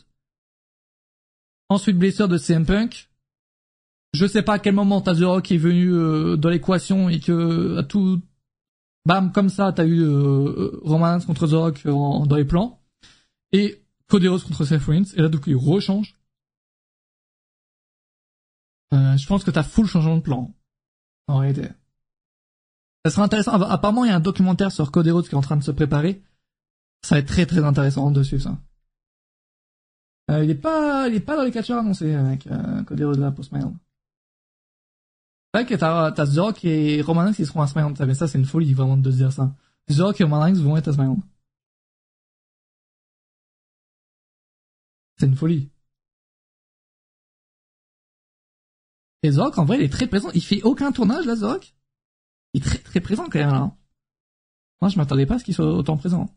Ensuite, blessure de CM Punk. Je sais pas à quel moment t'as The Rock est venu euh, dans l'équation et que à tout, bam, comme ça, t'as eu euh, Roman Reigns contre The Rock en, dans les plans. Et Cody contre Seth Rollins. Et là, du coup, il rechange. Euh, je pense que t'as full changement de plan. En réalité. Ça sera intéressant. Apparemment, il y a un documentaire sur Cody qui est en train de se préparer. Ça va être très très intéressant de suivre ça. Euh, il est pas, il est pas dans les catcheurs annoncés avec euh, Cody Rhodes là pour SmackDown. Vrai que t'as, t'as et Roman Reigns qui seront à SmackDown. Mais ça, c'est une folie vraiment de se dire ça. Rock et Roman Reigns vont être à SmackDown. C'est une folie. Et Rock, en vrai, il est très présent. Il fait aucun tournage, là, Rock. Il est très, très présent, quand même, là. Moi, je m'attendais pas à ce qu'il soit autant présent.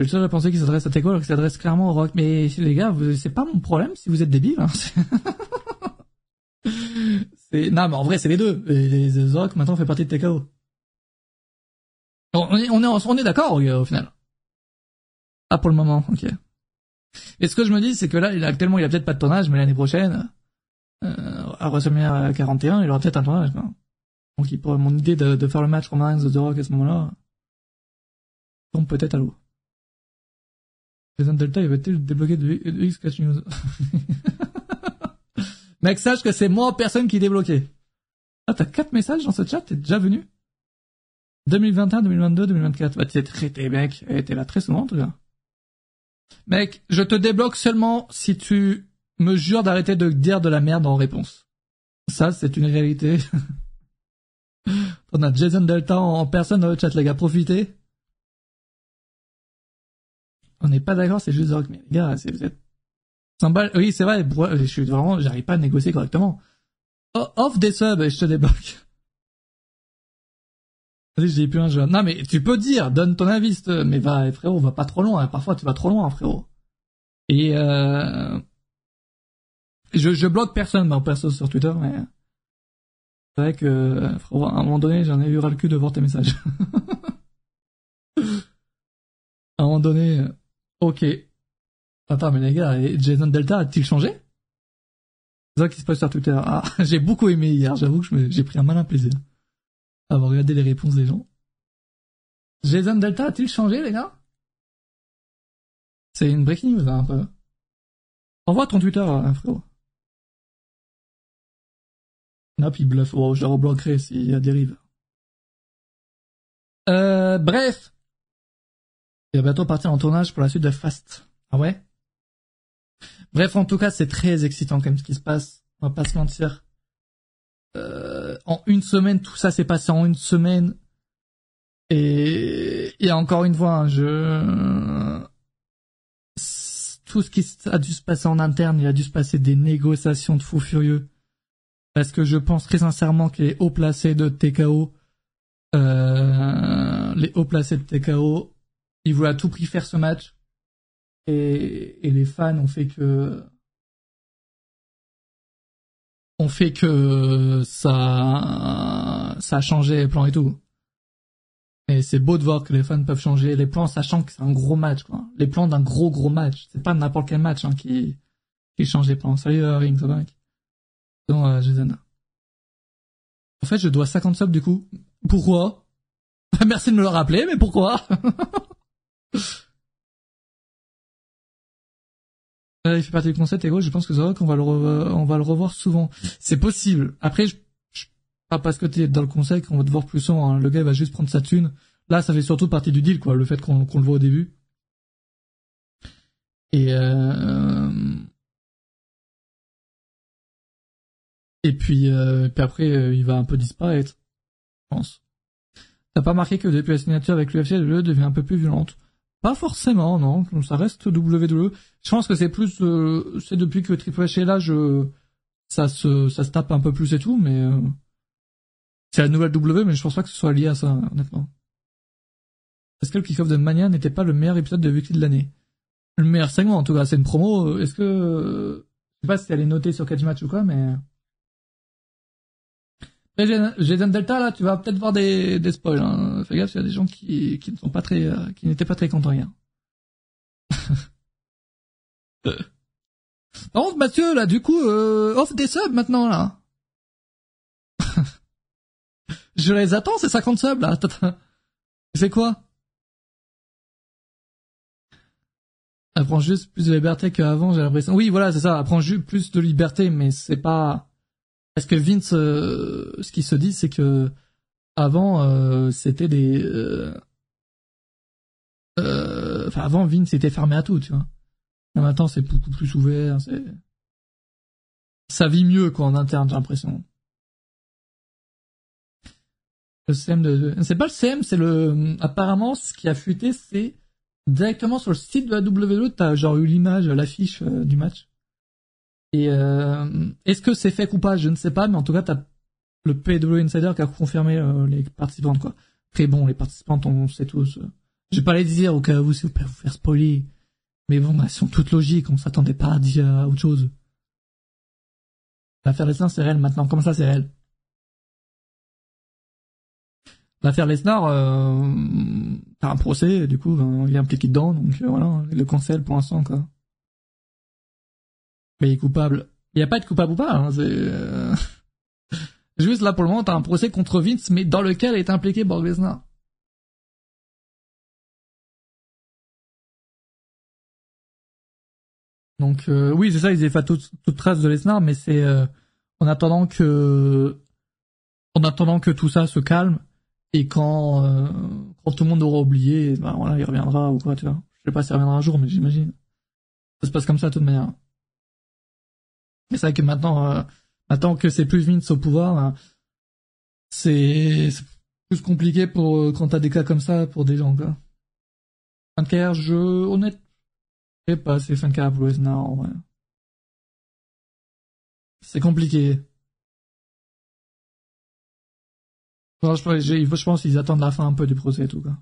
Je suis seul penser qu'il s'adresse à Teco alors qu'il s'adresse clairement au Rock. Mais les gars, c'est pas mon problème si vous êtes débiles. Hein. c'est non, mais en vrai, c'est les deux. Les, The Rock maintenant fait partie de TKO. On est, on est, on est d'accord au final. Ah, pour le moment, ok. Et ce que je me dis, c'est que là, actuellement, il a peut-être pas de tournage, mais l'année prochaine, euh, à WrestleMania 41, il aura peut-être un tournage. Donc, il pourrait, mon idée de, de faire le match Roman Reigns The Rock à ce moment-là, tombe peut-être à l'eau. Jason Delta, il va-t-il débloquer de, de X Catch News Mec, sache que c'est moi personne qui débloqué. Ah, t'as quatre messages dans ce chat, t'es déjà venu? 2021, 2022, 2024. Bah, t'es mec. Eh, t'es là très souvent, tout cas. Mec, je te débloque seulement si tu me jures d'arrêter de dire de la merde en réponse. Ça, c'est une réalité. On a Jason Delta en personne dans le chat, les gars. Profitez. On n'est pas d'accord, c'est juste rock. Mais les gars, vous êtes... Oui, c'est vrai, je suis vraiment, j'arrive pas à négocier correctement. Off des subs je te débloque. Vas-y, dis plus un jeu. Non, mais tu peux dire, donne ton avis, mais va, frérot, va pas trop loin. Parfois, tu vas trop loin, frérot. Et euh... je, bloque personne, en perso sur Twitter, mais c'est vrai que, frérot, à un moment donné, j'en ai eu ras le cul de voir tes messages. à un moment donné, ok. Attends, mais les gars, Jason Delta a-t-il changé? C'est ça qui se passe sur Twitter. Ah, j'ai beaucoup aimé hier, j'avoue que j'ai pris un malin plaisir avoir regardé les réponses des gens. Jason Delta a-t-il changé, les gars? C'est une breaking news, hein, un peu. Envoie ton Twitter, hein, frérot. Non, puis bluff. Oh, je le rebloquerai s'il y a dérive. Euh, bref. Il va bientôt partir en tournage pour la suite de Fast. Ah ouais? Bref, en tout cas, c'est très excitant quand même ce qui se passe. On va pas se mentir. Euh, en une semaine, tout ça s'est passé en une semaine. Et, et encore une fois, hein, je tout ce qui a dû se passer en interne, il a dû se passer des négociations de fous furieux. Parce que je pense très sincèrement que les hauts placés de TKO, euh, les hauts placés de TKO, ils voulaient à tout prix faire ce match. Et, et les fans ont fait que on fait que ça, ça a changé les plans et tout. Et c'est beau de voir que les fans peuvent changer les plans, sachant que c'est un gros match, quoi. Les plans d'un gros gros match. C'est pas n'importe quel match, hein, qui, qui change les plans. Salut, euh, Ring, mec? Non, euh. En fait, je dois 50 subs, du coup. Pourquoi? Merci de me le rappeler, mais pourquoi? il fait partie du concept et je pense que Rock on va le on va le revoir souvent. C'est possible. Après je, pas parce que t'es dans le conseil qu'on va te voir plus souvent. Hein. Le gars va juste prendre sa thune. Là, ça fait surtout partie du deal, quoi, le fait qu'on le voit au début. Et euh, et puis, euh, puis après, euh, il va un peu disparaître, je pense. T'as pas marqué que depuis la signature avec l'UFC, le devient un peu plus violente Pas forcément, non. Ça reste WWE. Je pense que c'est plus, euh, c'est depuis que Triple H est là, je, ça se, ça se tape un peu plus et tout, mais euh, c'est la nouvelle W, mais je pense pas que ce soit lié à ça, honnêtement. Est-ce que le kick-off de Mania n'était pas le meilleur épisode de Weekly de l'année? Le meilleur segment, en tout cas, c'est une promo. Est-ce que, je sais pas si elle est notée sur Catch Match ou quoi, mais Jason Delta, là, tu vas peut-être voir des, des spoils. Hein. Fais gaffe, il y a des gens qui, ne sont pas très, euh, qui n'étaient pas très contents hier. Par contre, Mathieu, là, du coup, euh, off des subs maintenant, là. Je les attends, c'est 50 subs, là. C'est quoi? Elle prend juste plus de liberté qu'avant, j'ai l'impression. Oui, voilà, c'est ça. Elle juste plus de liberté, mais c'est pas parce que Vince, euh, ce qui se dit, c'est que avant, euh, c'était des, euh, enfin avant Vince était fermé à tout, tu vois. Maintenant, c'est beaucoup plus ouvert. Ça vit mieux quoi en interne, j'ai l'impression. Le CM de, c'est pas le CM, c'est le, apparemment, ce qui a fuité, c'est directement sur le site de la WWE, t'as genre eu l'image, l'affiche du match. Et euh, est-ce que c'est fait ou pas Je ne sais pas, mais en tout cas, t'as le PW Insider qui a confirmé euh, les participantes, quoi. Très bon, les participantes, on sait tous. Euh. Je vais pas les dire au cas où, si vous pouvez vous faire spoiler. Mais bon, elles sont toutes logiques, on s'attendait pas à dire autre chose. L'affaire Lesnar, c'est réel maintenant. Comment ça, c'est réel? L'affaire Lesnar, euh, t'as un procès, du coup, il est impliqué dedans, donc voilà, le conseil pour l'instant, quoi. Mais coupable. Il n'y a pas de coupable ou pas. Hein, euh, juste là pour le moment, t'as un procès contre Vince, mais dans lequel est impliqué Borg Lesnar. Donc euh, oui, c'est ça, ils effacent toute, toute trace de Lesnar, mais c'est euh, en attendant que en attendant que tout ça se calme et quand quand tout le monde aura oublié, ben voilà, il reviendra ou quoi, tu vois. Je sais pas s'il reviendra un jour, mais j'imagine. Ça se passe comme ça de toute manière. Mais c'est vrai que maintenant, euh, maintenant que c'est plus Vince au pouvoir, hein, c'est plus compliqué pour euh, quand t'as des cas comme ça pour des gens quoi. Fin de carrière, je honnête, je sais pas, c'est fin de carrière pour ouais. C'est compliqué. je, je pense qu'ils attendent la fin un peu du procès et tout quoi.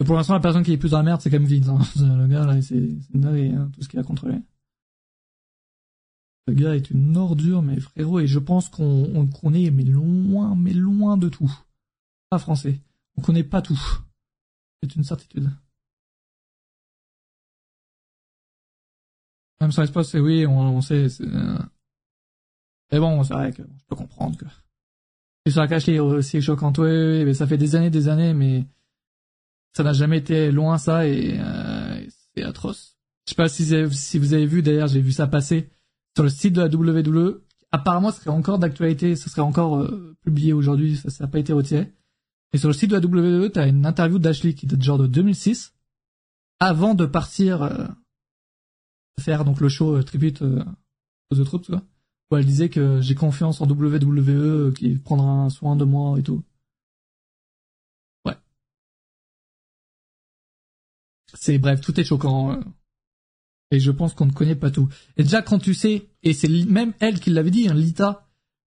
Et pour l'instant, la personne qui est plus dans la merde, c'est quand même Vince. Hein. Le gars là, c'est une hein, tout ce qu'il a contrôlé. Le gars est une ordure, mais frérot, et je pense qu'on connaît, mais loin, mais loin de tout. Pas français. On connaît pas tout. C'est une certitude. Même sans l'espace, c'est oui, on, sait. Euh, mais bon, c'est vrai que je peux comprendre que. Et la cache est aussi choquante, oui, mais ça fait des années, des années, mais ça n'a jamais été loin ça et euh, c'est atroce. Je sais pas si vous avez vu, d'ailleurs, j'ai vu ça passer sur le site de la WWE. Apparemment, ce serait encore d'actualité, ce serait encore euh, publié aujourd'hui, ça n'a pas été retiré. Et sur le site de la WWE, tu as une interview d'Ashley qui date genre de 2006, avant de partir euh, faire donc le show euh, tribute aux The Troops, quoi. Où elle disait que j'ai confiance en WWE, qui prendra soin de moi et tout. Ouais. C'est bref, tout est choquant. Et je pense qu'on ne connaît pas tout. Et déjà quand tu sais, et c'est même elle qui l'avait dit, hein, Lita,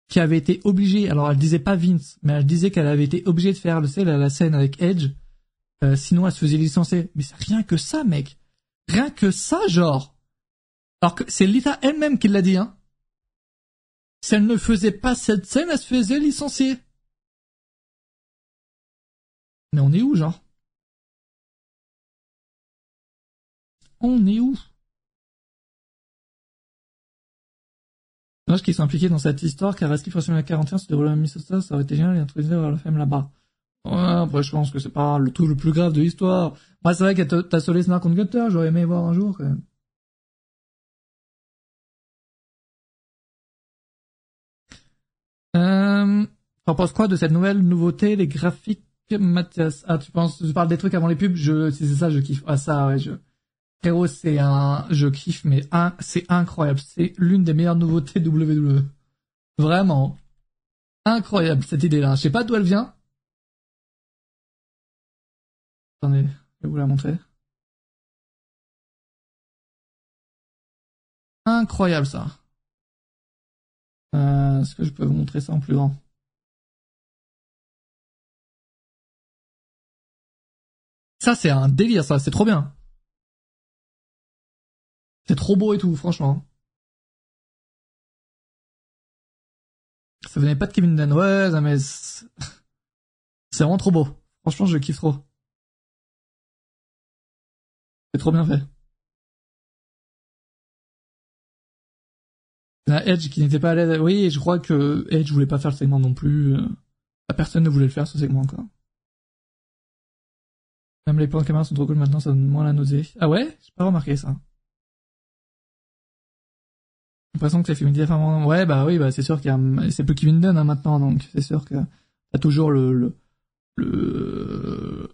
qui avait été obligée, alors elle disait pas Vince, mais elle disait qu'elle avait été obligée de faire le sel à la scène avec Edge, euh, sinon elle se faisait licencier. Mais c'est rien que ça, mec. Rien que ça, genre. Alors que c'est Lita elle-même qui l'a dit, hein. Si elle ne faisait pas cette scène, elle se faisait licencier. Mais on est où, genre? On est où? Qui sont impliqués dans cette histoire, car est-ce qu'il faut la 41 se déroule à Minnesota, ça aurait été génial, et introduire vers la femme là-bas. Ouais, après, je pense que c'est pas le tout le plus grave de l'histoire. Moi, c'est vrai que t'as Solis Snark contre Gutter, j'aurais aimé voir un jour, quand même. Euh, T'en penses quoi de cette nouvelle nouveauté, les graphiques, Mathias? Ah, tu penses, tu parles des trucs avant les pubs Je, si c'est ça, je kiffe. Ah ça, ouais, je. Frérot, c'est un, je kiffe, mais un, c'est incroyable. C'est l'une des meilleures nouveautés WWE. Vraiment. Incroyable, cette idée-là. Je sais pas d'où elle vient. Attendez, je vais vous la montrer. Incroyable, ça. Euh, Est-ce que je peux vous montrer ça en plus grand? Ça, c'est un délire, ça. C'est trop bien. C'est trop beau et tout, franchement. Ça venait pas de Kevin Dunn. Ouais, mais c'est c'est vraiment trop beau. Franchement, je kiffe trop. C'est trop bien fait. La Edge qui n'était pas à l'aise. Oui, je crois que Edge voulait pas faire le segment non plus. Euh, Personne ne voulait le faire, ce segment encore. Même les plans de caméra sont trop cool maintenant, ça donne moins la nausée. Ah ouais? J'ai pas remarqué ça. L'impression que c'est féminisé vraiment. Ouais, bah oui, bah c'est sûr qu'il y a, c'est plus Kevin Dunn hein, maintenant, donc c'est sûr que t'as toujours le, le, le,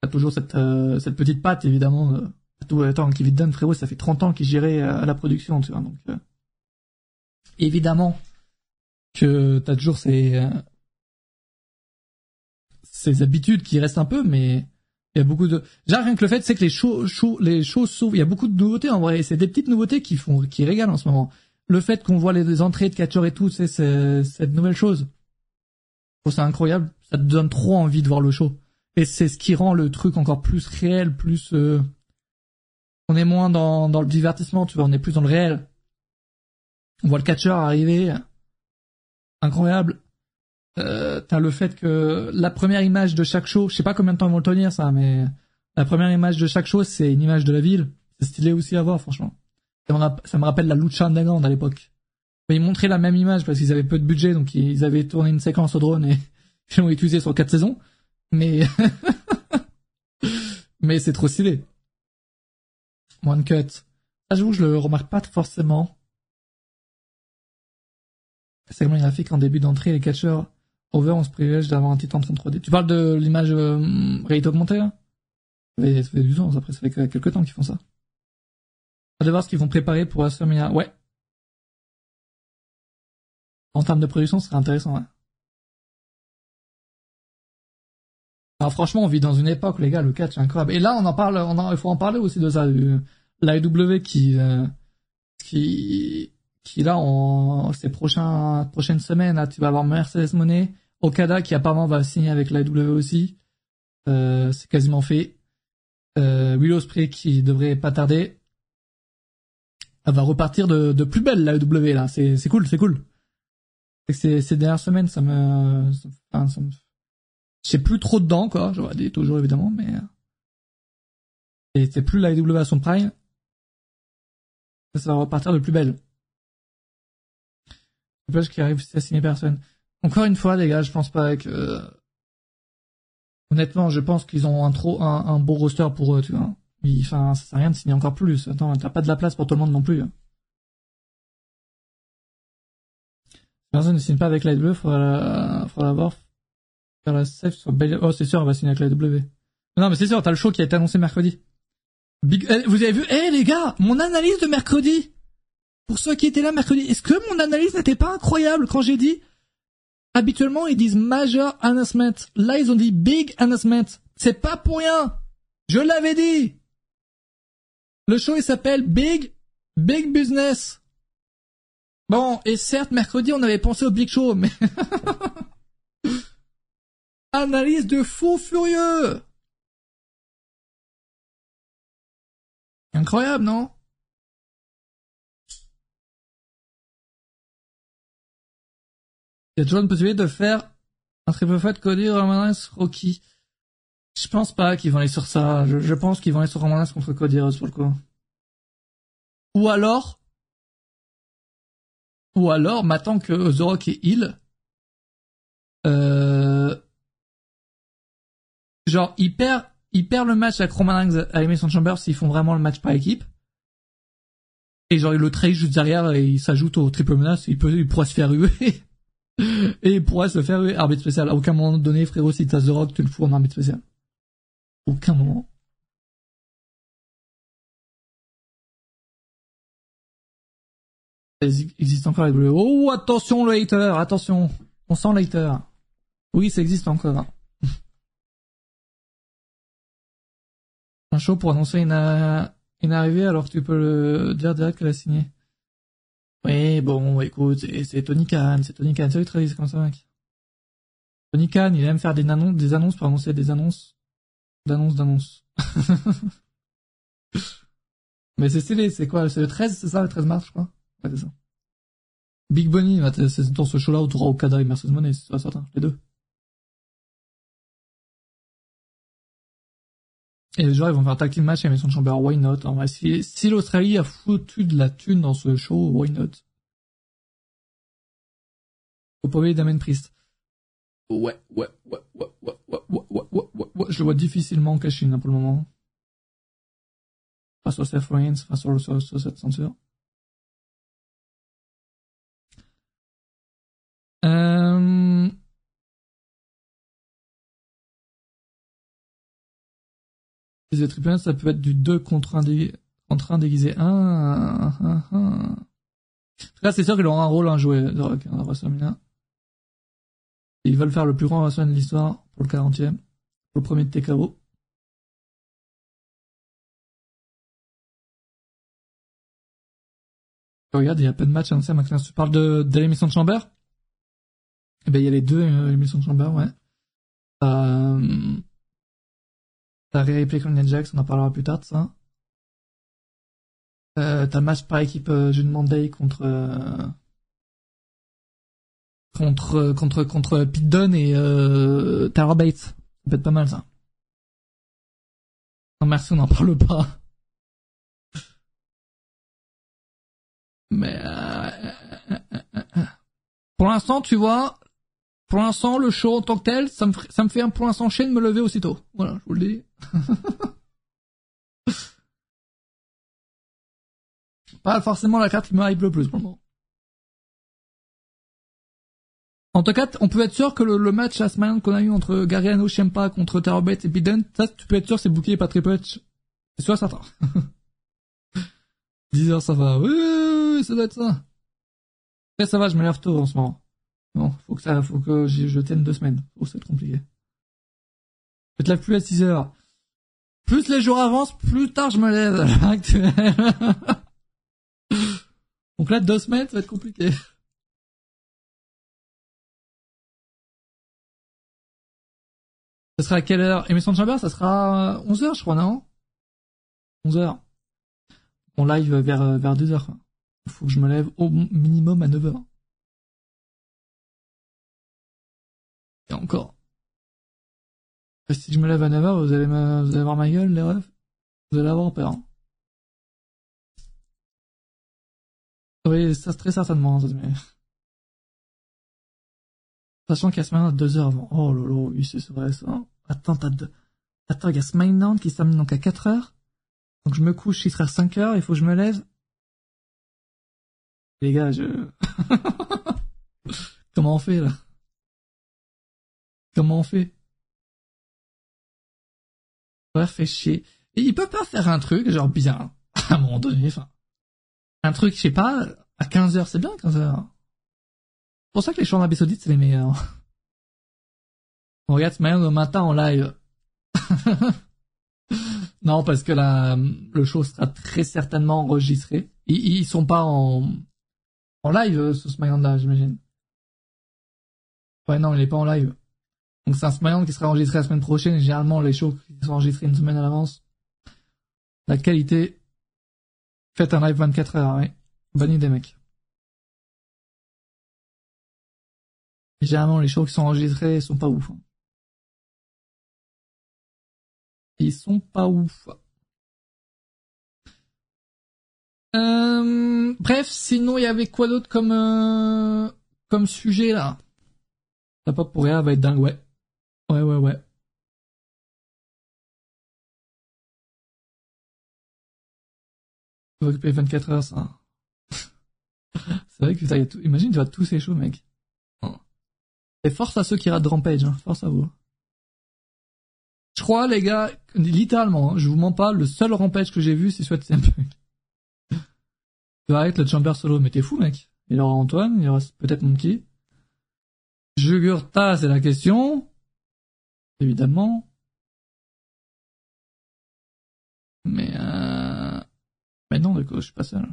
t'as toujours cette, euh, cette petite patte évidemment. De... Tout, attends, Kevin Dunn, frérot, ça fait 30 ans qu'il gérait euh, la production, tu vois, donc euh, évidemment que t'as toujours ces, euh, ces habitudes qui restent un peu, mais il y a beaucoup de. Déjà rien que le fait, c'est que les shows, shows, les choses s'ouvrent. Il y a beaucoup de nouveautés en vrai. C'est des petites nouveautés qui font, qui régalent en ce moment. Le fait qu'on voit les, entrées de catcheurs et tout, c'est c'est cette nouvelle chose. Trouve ça incroyable. Ça te donne trop envie de voir le show. Et c'est ce qui rend le truc encore plus réel, plus. euh, On est moins dans dans le divertissement, tu vois. On est plus dans le réel. On voit le catcheur arriver. Incroyable. Euh, t'as le fait que la première image de chaque show, je sais pas combien de temps ils vont le tenir ça, mais la première image de chaque show, c'est une image de la ville. C'est stylé aussi à voir, franchement. Ça me, rappelle la Lucha Underground à l'époque. Ils montraient la même image parce qu'ils avaient peu de budget, donc ils avaient tourné une séquence au drone et ils l'ont utilisé sur quatre saisons. Mais mais c'est trop stylé. One cut. Ça, j'avoue, je le remarque pas forcément. Segment graphique en début d'entrée, les catcheurs over on se privilège d'avoir un titre en 33D. Tu parles de l'image euh, réalité augmentée là? Ça fait, ça fait du temps, après ça fait que- quelques temps qu'ils font ça. On va voir ce qu'ils vont préparer pour WrestleMania. Ouais. En termes de production, ce serait intéressant, ouais. Alors franchement, on vit dans une époque, les gars, le catch est incroyable. Et là, on en parle, on en- il faut en parler aussi de ça, l'AEW qui, euh, qui, qui là, en ces prochains, prochaines semaines, tu vas avoir Mercedes Monet, Okada qui apparemment va signer avec l'AEW aussi. Euh, c'est quasiment fait. Euh, Will Ospreay qui devrait pas tarder. Elle va repartir de, plus belle l'AEW là. C'est, c'est cool, c'est cool. Ces, dernières semaines, ça me, enfin, ça me, je sais plus trop dedans, quoi. J'aurais dit toujours, évidemment, mais, euh, c'est plus l'AEW à son prime. Ça va repartir de plus belle. Le qui arrive, c'est à signer personne. Encore une fois, les gars, je pense pas que, honnêtement, je pense qu'ils ont un trop, un, un beau roster pour eux, tu vois. Enfin, ça sert à rien de signer encore plus. Attends, t'as pas de la place pour tout le monde non plus. Personne ne signe pas avec faudra la, faudra la voir. Faire la safe sur Bayley. Oh, c'est sûr, elle va signer avec l'AEW. Non, mais c'est sûr, t'as le show qui a été annoncé mercredi. Big, eh, vous avez vu, eh, les gars, mon analyse de mercredi. Pour ceux qui étaient là mercredi, est-ce que mon analyse n'était pas incroyable quand j'ai dit, habituellement, ils disent major announcement. Là, ils ont dit big announcement. C'est pas pour rien. Je l'avais dit. Le show, il s'appelle Big, Big Business. Bon, et certes, mercredi, on avait pensé au Big Show, mais... Analyse de fou furieux Incroyable, non? Il y a toujours une possibilité de faire un triple fight Cody Roman Reigns Rocky. Je pense pas qu'ils vont aller sur ça. Je, je pense qu'ils vont aller sur Roman Reigns contre Cody Rhodes pour le coup. Ou alors, ou alors, maintenant que The Rock est heal, euh, genre, il perd, il perd le match avec Roman Reigns à Elimination Chamber s'ils font vraiment le match par équipe. Et genre, il le trahit juste derrière et il s'ajoute au triple menace, il peut, il pourra se faire huer. Et il pourrait se faire arbitre spécial. À aucun moment donné, frérot, si t'as The Rock, tu le fous en arbitre spécial. Aucun moment. Il existe encore les WWE. Oh, attention le hater, attention. On sent le hater. Oui, ça existe encore. Un show pour annoncer une, euh, une arrivée alors tu peux le dire direct qu'elle a signé. Oui, bon, écoute, c'est Tony Khan, c'est Tony Khan. Salut Travis, comment ça va, mec? Tony Khan, il aime faire des annonces, des annonces pour annoncer des annonces, d'annonces, d'annonces. Mais c'est stylé, c'est quoi C'est le 13, c'est ça, le 13 mars, je crois? Ouais, c'est ça. Big Bunny, c'est dans ce show-là tu auras Okada et Mercedes Monet, c'est certain, les deux. Et les gens, ils vont faire tag team match et Mason Chamber, why not en vrai, si, si l'Australie a foutu de la thune dans ce show, why not? Faut pas oublier Damien Priest. Ouais, ouais, ouais, ouais, ouais, ouais, ouais, ouais, ouais, ouais, je le vois difficilement caché hein, pour le moment. Face au Seth Rollins, face au, sur, sur cette ceinture. Les triple ça peut être du 2 contre 1 dé... contre 1 déguisé 1. Là, c'est sûr qu'il aura un rôle à jouer de Rock hein, WrestleMania. Ils veulent faire le plus grand WrestleMania de l'histoire pour le 40e, pour le premier de TKO. Regarde, il y a peu de matchs annoncés à Tu parles de, de l'émission de Chamber? Eh ben, il y a les deux euh, émissions de Chamber, ouais. Euh, T'as réappelé comme Jax, on en parlera plus tard de ça. Euh, t'as match par équipe euh, June Monday contre euh, contre contre contre Pete Dunne et euh, Bates. Ça peut être pas mal ça. Non merci, on n'en parle pas. Mais euh, euh, pour l'instant, tu vois, pour l'instant, le show en tant que tel, ça me, ça me fait pour l'instant chier de me lever aussitôt. Voilà, je vous le dis. Pas forcément la carte qui me hype le plus pour le moment. En tout cas, on peut être sûr que le, match la semaine qu'on a eu entre Gariano Shempa contre Terrorbat et Biden, ça, tu peux être sûr c'est booké pas Triple. C'est sûr certain. 10 heures ça va. Oui, ça doit être ça. Et ça va, je me lève tôt en ce moment. Non, faut que ça, faut que je tienne deux semaines. Oh, c'est compliqué. Je te lève plus à 6 heures. Plus les jours avancent, plus tard je me lève Donc là, deux semaines, ça va être compliqué. Ça sera à quelle heure? Émission de Chamber, ça sera 11h, je crois, non? 11h. On live vers, vers 2h. Il faut que je me lève au minimum à 9h. Et encore. Si je me lève à 9h, vous allez, me, vous allez voir ma gueule, les refs? Vous allez avoir peur. Hein. Oui, ça très certainement. Mais... Sachant qu'il y a semaine à 2 heures avant. Oh lolo, oui, c'est vrai ça. Attends, t'as deux... Attends, il y a SmackDown qui s'amène donc à 4 heures. Donc je me couche, il sera 5 heures, il faut que je me lève. Les gars, je... Comment on fait là? Comment on fait? Ouais, fait chier. Pas faire un truc, genre bien, à un moment donné, enfin. Un truc, je sais pas, à 15h, c'est bien 15h. C'est pour ça que les shows en Arabie Saoudite, c'est les meilleurs. On regarde ce matin, le matin en live. non, parce que la, le show sera très certainement enregistré. Ils, ils sont pas en, en live, ce SmackDown-là, j'imagine. Ouais, non, il est pas en live. Donc c'est un SmackDown qui sera enregistré la semaine prochaine généralement les shows qui sont enregistrés une semaine à l'avance. La qualité. Faites un live 24 heures, oui. Bonne idée, mec. généralement les shows qui sont enregistrés sont pas ouf. Hein. Ils sont pas ouf. Euh, bref, sinon il y avait quoi d'autre comme euh, comme sujet là? La pop pour rien va être dingue, ouais. Ouais, ouais, ouais. Tu vas occuper 24 heures, ça. c'est vrai que putain, y a tout... imagine, tu vas tous ces shows, mec. Et force à ceux qui ratent Rampage, hein. force à vous. Je crois, les gars, littéralement, hein, je vous mens pas, le seul Rampage que j'ai vu, c'est Sweat CM Tu vas arrêter le Chamber solo, mais t'es fou, mec. Il y aura Antoine, il y aura peut-être Monkey. Jugurta, c'est la question. Évidemment. Mais euh... Mais non, de coup, je suis pas seul.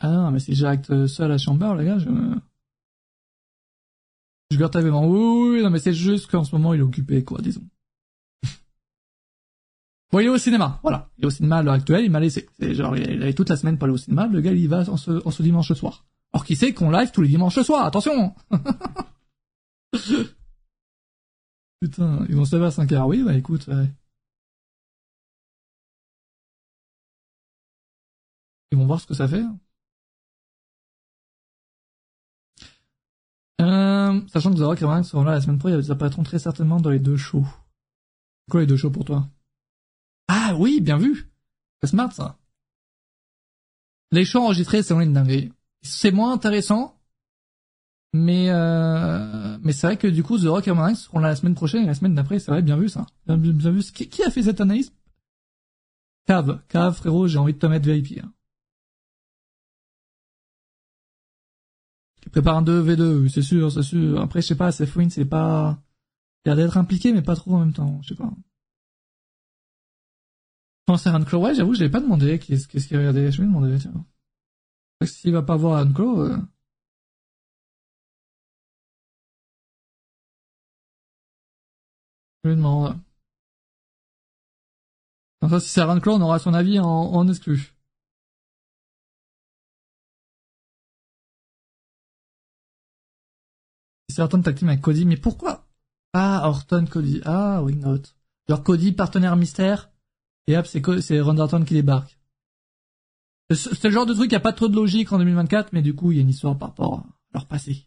Ah non, mais si j'acte seul à Chamber, les gars, je... Jugurta vraiment, oui, oui, non, mais c'est juste qu'en ce moment, il est occupé, quoi, disons. bon, il est au cinéma, voilà. Il est au cinéma à l'heure actuelle, il m'a laissé. C'est genre, il avait toute la semaine pour aller au cinéma, le gars, il y va en ce, dimanche soir. Or, qui sait qu'on live tous les dimanches soir, attention Putain, ils vont se lever à 5 heures. Oui, bah écoute, ouais. Ils vont voir ce que ça fait. Euh, sachant que Rock et Ryan seront là la semaine prochaine, ils apparaîtront très certainement dans les deux shows. Quoi les deux shows pour toi? Ah oui, bien vu C'est smart ça. Les shows enregistrés, c'est une dinguerie. C'est moins intéressant, mais euh, mais c'est vrai que du coup The Rock et Roman seront là la semaine prochaine et la semaine d'après, c'est vrai, bien vu ça. Bien, vu. Qui, qui, a fait cette analyse? Cave, Cave, frérot, j'ai envie de te mettre VIP. Hein. Tu prépares un 2v2, c'est sûr, c'est sûr. Après, je sais pas, Seth c'est pas... Il a d'être impliqué, mais pas trop en même temps, je sais pas. Pense à Unclaw, ouais, j'avoue, je l'ai pas demandé qu'est-ce qu'il regardait, je vais demander, tiens. S'il va pas voir Unclaw, euh... Je lui demande. Ça, si c'est Unclaw, on aura son avis en, en exclu. C'est Orton tag team avec Cody, mais pourquoi Ah, Orton, Cody? Ah, oui, not? Genre Cody, partenaire mystère, et hop, c'est, Ron qui débarque. C'est le genre de truc qui a pas trop de logique en 2024, mais du coup, il y a une histoire par rapport à leur passé.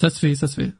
Ça se fait, ça se fait.